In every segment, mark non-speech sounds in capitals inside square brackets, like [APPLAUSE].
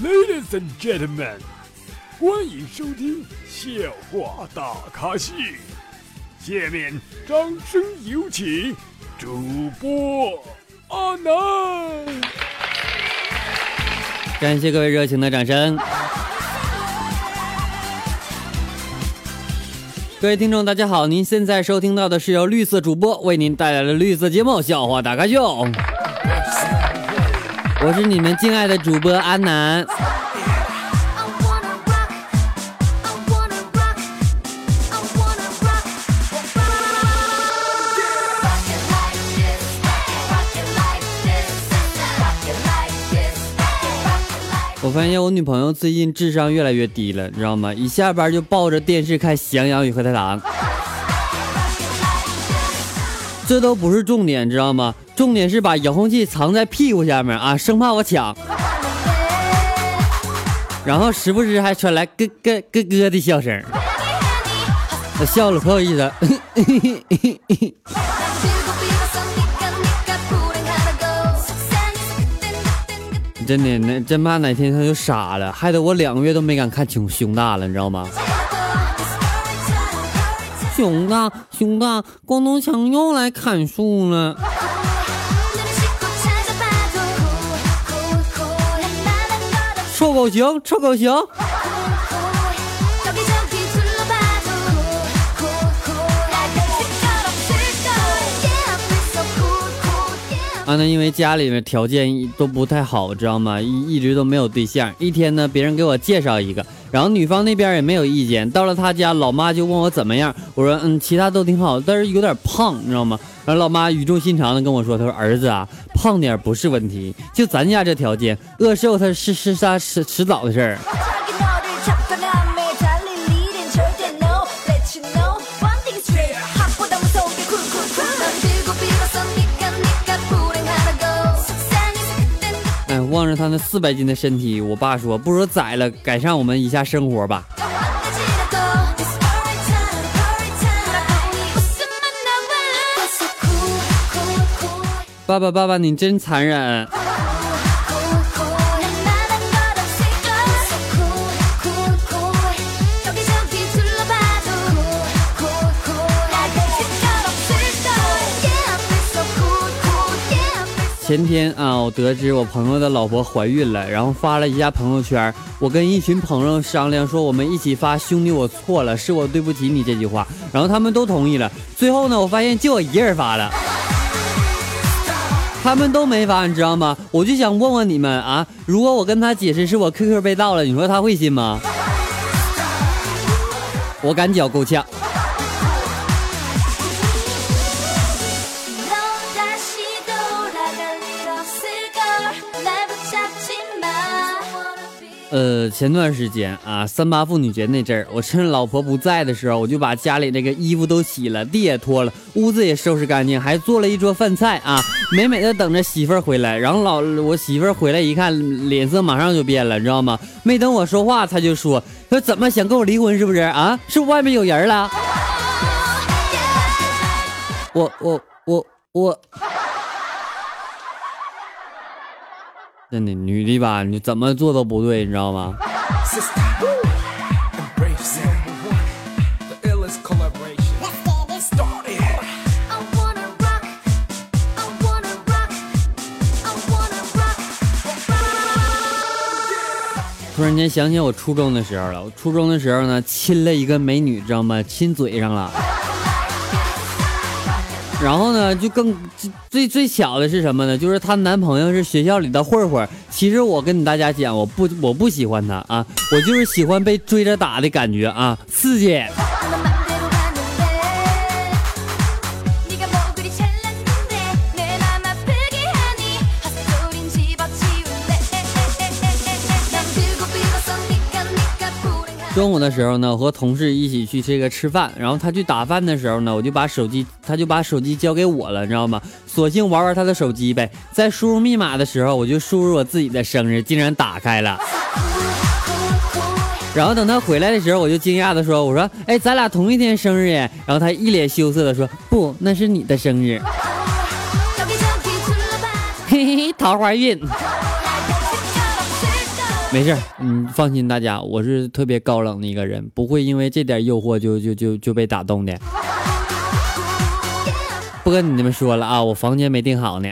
Ladies and gentlemen，欢迎收听笑话大咖秀。下面掌声有请主播阿南。感谢各位热情的掌声。各位听众，大家好！您现在收听到的是由绿色主播为您带来的绿色节目《笑话大咖秀》，我是你们敬爱的主播安南。我发现我女朋友最近智商越来越低了，你知道吗？一下班就抱着电视看《喜羊羊与灰太狼》，这都不是重点，知道吗？重点是把遥控器藏在屁股下面啊，生怕我抢。然后时不时还传来咯咯咯咯的笑声，我笑了可有意思。[LAUGHS] 真的，那真怕哪天他就傻了，害得我两个月都没敢看熊熊大了，你知道吗？熊大，熊大，光头强又来砍树了。臭狗熊，臭狗熊。啊，那因为家里面条件都不太好，知道吗？一一直都没有对象。一天呢，别人给我介绍一个，然后女方那边也没有意见。到了他家，老妈就问我怎么样，我说嗯，其他都挺好，但是有点胖，你知道吗？然后老妈语重心长的跟我说，她说儿子啊，胖点不是问题，就咱家这条件，饿瘦他是是啥迟迟早的事儿。他那四百斤的身体，我爸说：“不如宰了，改善我们一下生活吧。[LAUGHS] ”爸爸，爸爸，你真残忍。前天啊，我得知我朋友的老婆怀孕了，然后发了一下朋友圈。我跟一群朋友商量说，我们一起发“兄弟，我错了，是我对不起你”这句话，然后他们都同意了。最后呢，我发现就我一个人发了，他们都没发，你知道吗？我就想问问你们啊，如果我跟他解释是我 QQ 被盗了，你说他会信吗？我感觉够呛。呃，前段时间啊，三八妇女节那阵儿，我趁老婆不在的时候，我就把家里那个衣服都洗了，地也拖了，屋子也收拾干净，还做了一桌饭菜啊，美美的等着媳妇儿回来。然后老我媳妇儿回来一看，脸色马上就变了，你知道吗？没等我说话，他就说：“说怎么想跟我离婚是不是啊？是外面有人了？”我我我我。真的，女的吧，你怎么做都不对，你知道吗？[LAUGHS] 突然间想起我初中的时候了，我初中的时候呢，亲了一个美女，知道吗？亲嘴上了。然后呢，就更最最巧的是什么呢？就是她男朋友是学校里的混混。其实我跟你大家讲，我不我不喜欢他啊，我就是喜欢被追着打的感觉啊，刺激。中午的时候呢，我和同事一起去这个吃饭，然后他去打饭的时候呢，我就把手机，他就把手机交给我了，你知道吗？索性玩玩他的手机呗。在输入密码的时候，我就输入我自己的生日，竟然打开了。然后等他回来的时候，我就惊讶的说：“我说，哎，咱俩同一天生日耶。”然后他一脸羞涩的说：“不，那是你的生日。”嘿嘿，桃花运。没事，嗯，放心，大家，我是特别高冷的一个人，不会因为这点诱惑就就就就被打动的。不跟你们说了啊，我房间没订好呢。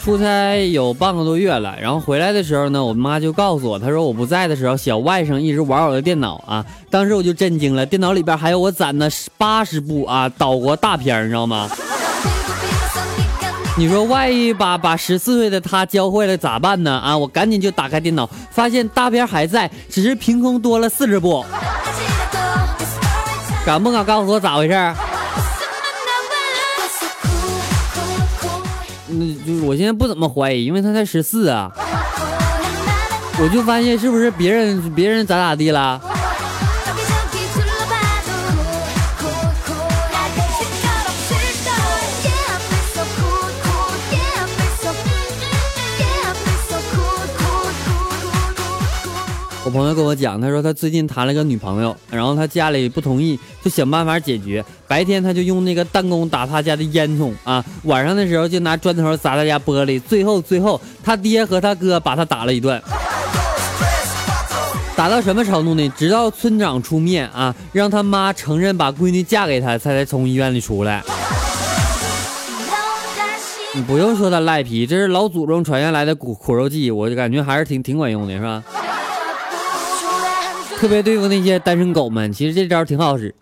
出差有半个多月了，然后回来的时候呢，我妈就告诉我，她说我不在的时候，小外甥一直玩我的电脑啊。当时我就震惊了，电脑里边还有我攒的八十部啊岛国大片，你知道吗？你说万一把把十四岁的他教坏了咋办呢？啊，我赶紧就打开电脑，发现大片还在，只是凭空多了四十部。敢不敢告诉我咋回事？那就是我现在不怎么怀疑，因为他才十四啊，我就发现是不是别人别人咋咋地了？我朋友跟我讲，他说他最近谈了个女朋友，然后他家里不同意，就想办法解决。白天他就用那个弹弓打他家的烟囱啊，晚上的时候就拿砖头砸他家玻璃。最后最后，他爹和他哥把他打了一顿，[LAUGHS] 打到什么程度呢？直到村长出面啊，让他妈承认把闺女嫁给他，才才从医院里出来。你不用说他赖皮，这是老祖宗传下来的苦苦肉计，我就感觉还是挺挺管用的，是吧？特别对付那些单身狗们，其实这招挺好使。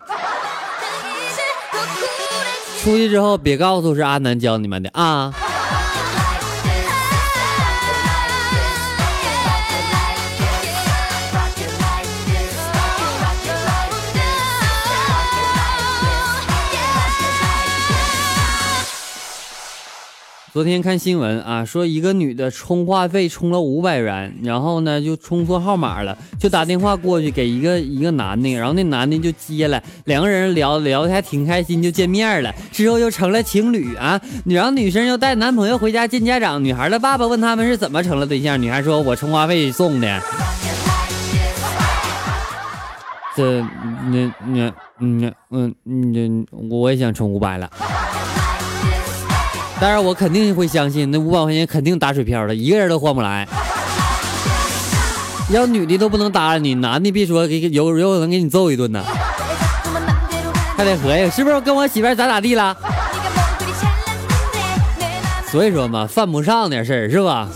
出去之后别告诉是阿南教你们的啊。昨天看新闻啊，说一个女的充话费充了五百元，然后呢就充错号码了，就打电话过去给一个一个男的，然后那男的就接了，两个人聊聊的还挺开心，就见面了，之后又成了情侣啊。然后女生又带男朋友回家见家长，女孩的爸爸问他们是怎么成了对象，女孩说我充话费送的。[LAUGHS] 这那那嗯嗯嗯，我也想充五百了。但是我肯定会相信那五百块钱肯定打水漂了，一个人都换不来。[LAUGHS] 要女的都不能搭理你，男的别说给有有可能给你揍一顿呢。还得合计是不是跟我媳妇咋咋地了？[LAUGHS] 所以说嘛，犯不上点事儿是吧？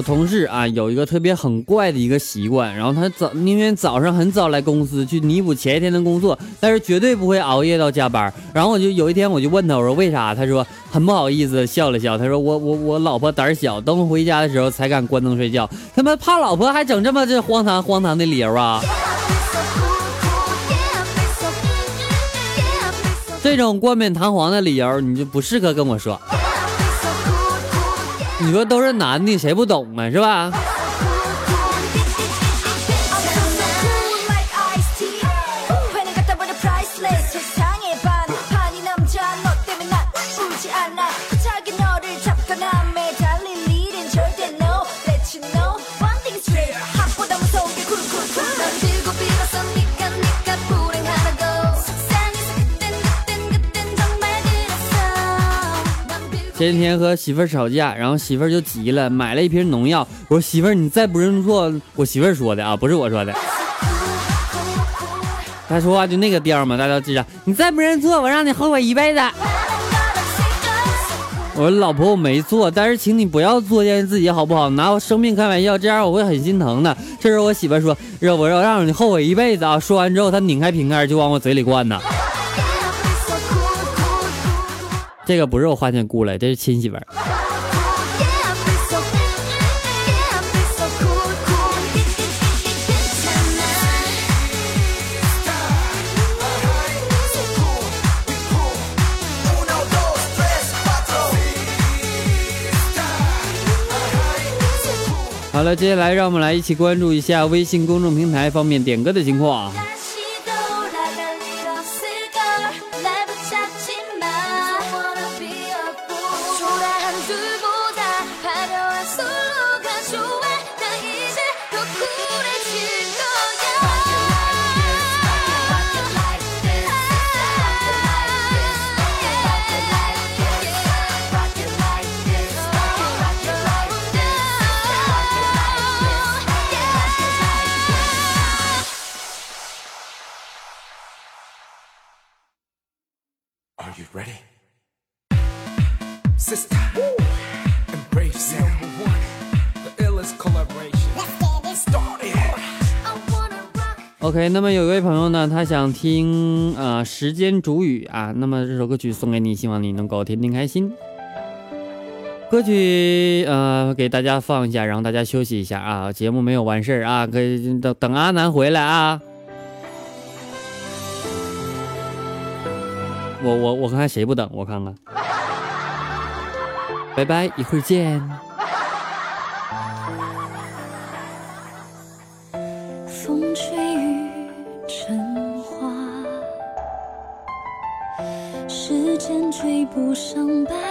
我同事啊有一个特别很怪的一个习惯，然后他早宁愿早上很早来公司去弥补前一天的工作，但是绝对不会熬夜到加班。然后我就有一天我就问他，我说为啥？他说很不好意思，笑了笑。他说我我我老婆胆小，等我回家的时候才敢关灯睡觉。他妈怕老婆还整这么这荒唐荒唐的理由啊！[LAUGHS] 这种冠冕堂皇的理由你就不适合跟我说。你说都是男的，谁不懂啊？是吧？前几天和媳妇儿吵架，然后媳妇儿就急了，买了一瓶农药。我说媳妇儿，你再不认错，我媳妇儿说的啊，不是我说的。他说话就那个调嘛，大家记着，你再不认错，我让你后悔一辈子。我说老婆，我没错，但是请你不要作践自己好不好？拿我生命开玩笑，这样我会很心疼的。这时候我媳妇儿说，我要让你后悔一辈子啊！说完之后，她拧开瓶盖就往我嘴里灌呢。这个不是我花钱雇来，这是亲媳妇儿。好了，接下来让我们来一起关注一下微信公众平台方面点歌的情况。OK，那么有一位朋友呢，他想听呃时间煮雨啊，那么这首歌曲送给你，希望你能够天天开心。歌曲呃给大家放一下，然后大家休息一下啊，节目没有完事儿啊，可以等等阿南回来啊。我我我看谁不等，我看看。拜拜，一会儿见。不上白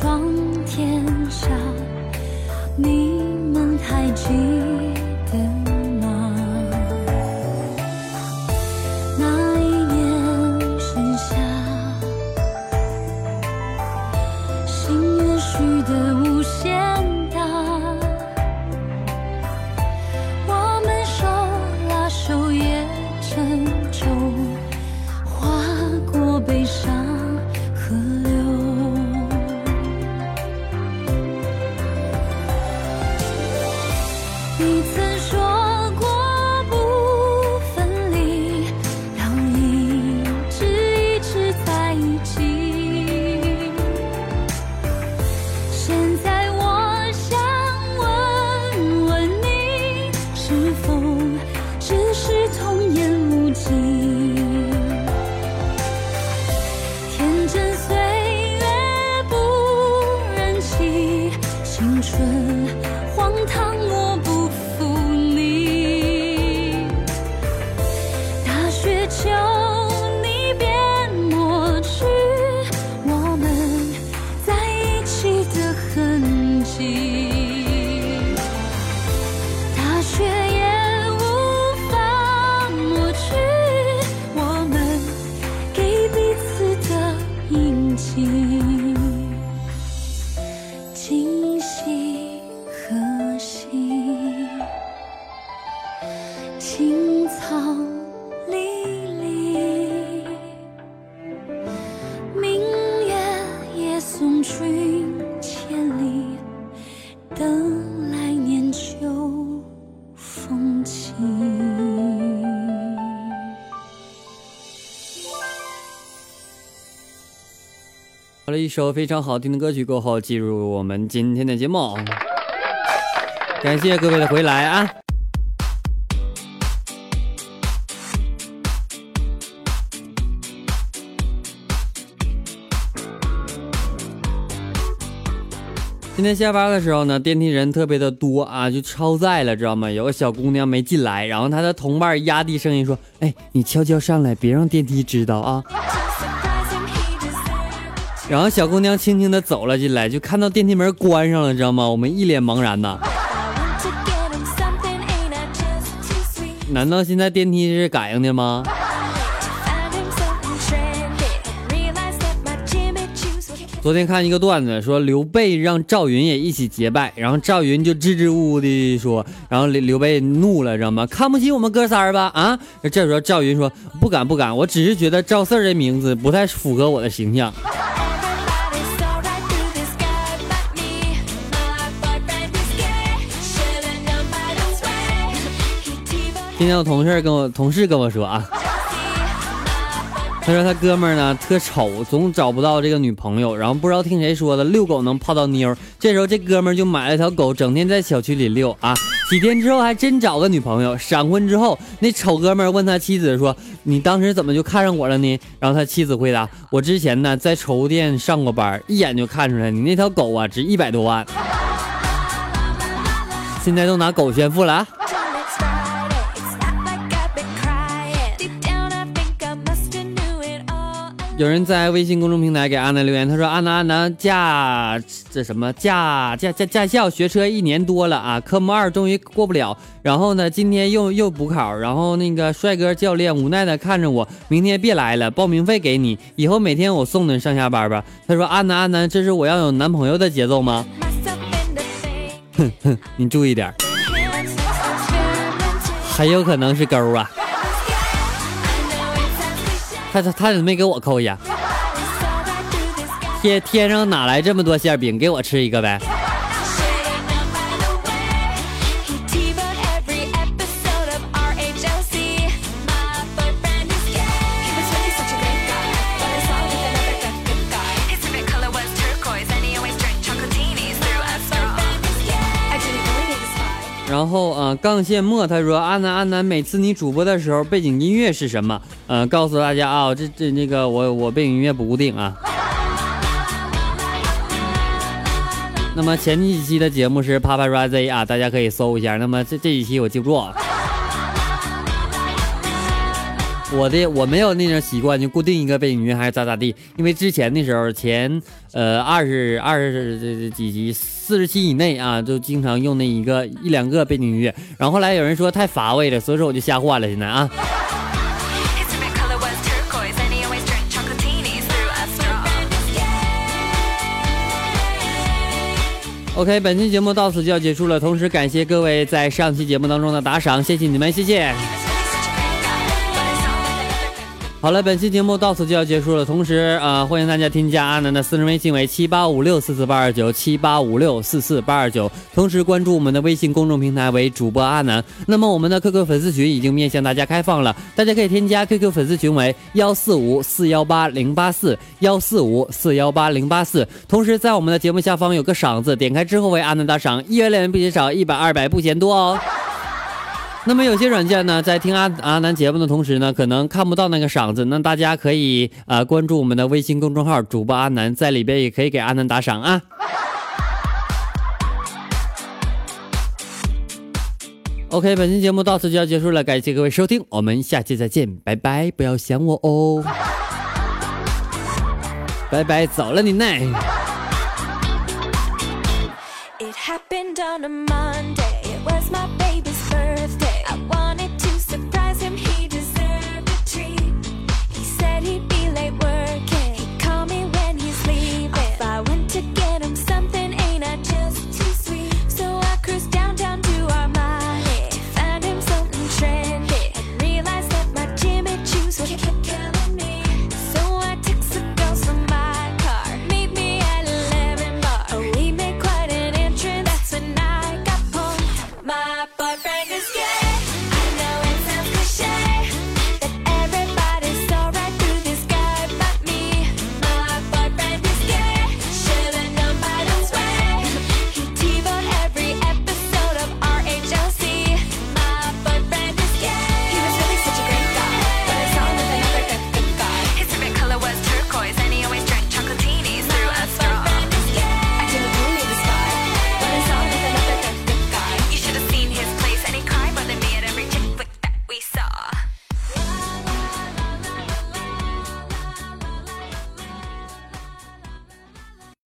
窗你曾一首非常好听的歌曲过后，进入我们今天的节目。感谢各位的回来啊！今天下班的时候呢，电梯人特别的多啊，就超载了，知道吗？有个小姑娘没进来，然后她的同伴压低声音说：“哎，你悄悄上来，别让电梯知道啊。”然后小姑娘轻轻的走了进来，就看到电梯门关上了，知道吗？我们一脸茫然呐。难道现在电梯是感应的吗？昨天看一个段子，说刘备让赵云也一起结拜，然后赵云就支支吾吾的说，然后刘刘备怒了，知道吗？看不起我们哥仨吧？啊！这时候赵云说不敢不敢，我只是觉得赵四这名字不太符合我的形象。今天我同事跟我同事跟我说啊，他说他哥们儿呢特丑，总找不到这个女朋友，然后不知道听谁说的遛狗能泡到妞。这时候这哥们儿就买了条狗，整天在小区里遛啊。几天之后还真找个女朋友。闪婚之后，那丑哥们儿问他妻子说：“你当时怎么就看上我了呢？”然后他妻子回答：“我之前呢在宠物店上过班，一眼就看出来你那条狗啊值一百多万。”现在都拿狗炫富了。有人在微信公众平台给阿南留言，他说：“阿南阿南驾这什么驾驾驾驾校学车一年多了啊，科目二终于过不了，然后呢，今天又又补考，然后那个帅哥教练无奈的看着我，明天别来了，报名费给你，以后每天我送你上下班吧。”他说：“阿南阿南，这是我要有男朋友的节奏吗 [LAUGHS] the thing. 你注意点儿，[LAUGHS] [LAUGHS] 很有可能是勾啊。他他怎么没给我扣一天天上哪来这么多馅饼？给我吃一个呗。杠线墨他说：“阿南阿南，每次你主播的时候，背景音乐是什么？嗯，告诉大家啊，这这那个我我背景音乐不固定啊。那么前几期的节目是 Paparazzi 啊，大家可以搜一下。那么这这几期我记不住。我的我没有那种习惯，就固定一个背景音乐还是咋咋地。因为之前的时候，前呃二十二十几集四十期以内啊，就经常用那一个一两个背景音乐。然后后来有人说太乏味了，所以说我就瞎换了。现在啊. OK，本期节目到此就要结束了。同时感谢各位在上期节目当中的打赏，谢谢你们，谢谢。好了，本期节目到此就要结束了。同时，呃，欢迎大家添加阿南的私人微信为七八五六四四八二九七八五六四四八二九，同时关注我们的微信公众平台为主播阿南。那么我们的 QQ 粉丝群已经面向大家开放了，大家可以添加 QQ 粉丝群为幺四五四幺八零八四幺四五四幺八零八四。同时，在我们的节目下方有个赏字，点开之后为阿南打赏，一元两元不嫌少，一百二百不嫌多哦。那么有些软件呢，在听阿阿南节目的同时呢，可能看不到那个赏子，那大家可以呃关注我们的微信公众号主播阿南，在里边也可以给阿南打赏啊。OK，本期节目到此就要结束了，感谢各位收听，我们下期再见，拜拜，不要想我哦，拜拜，走了你奶。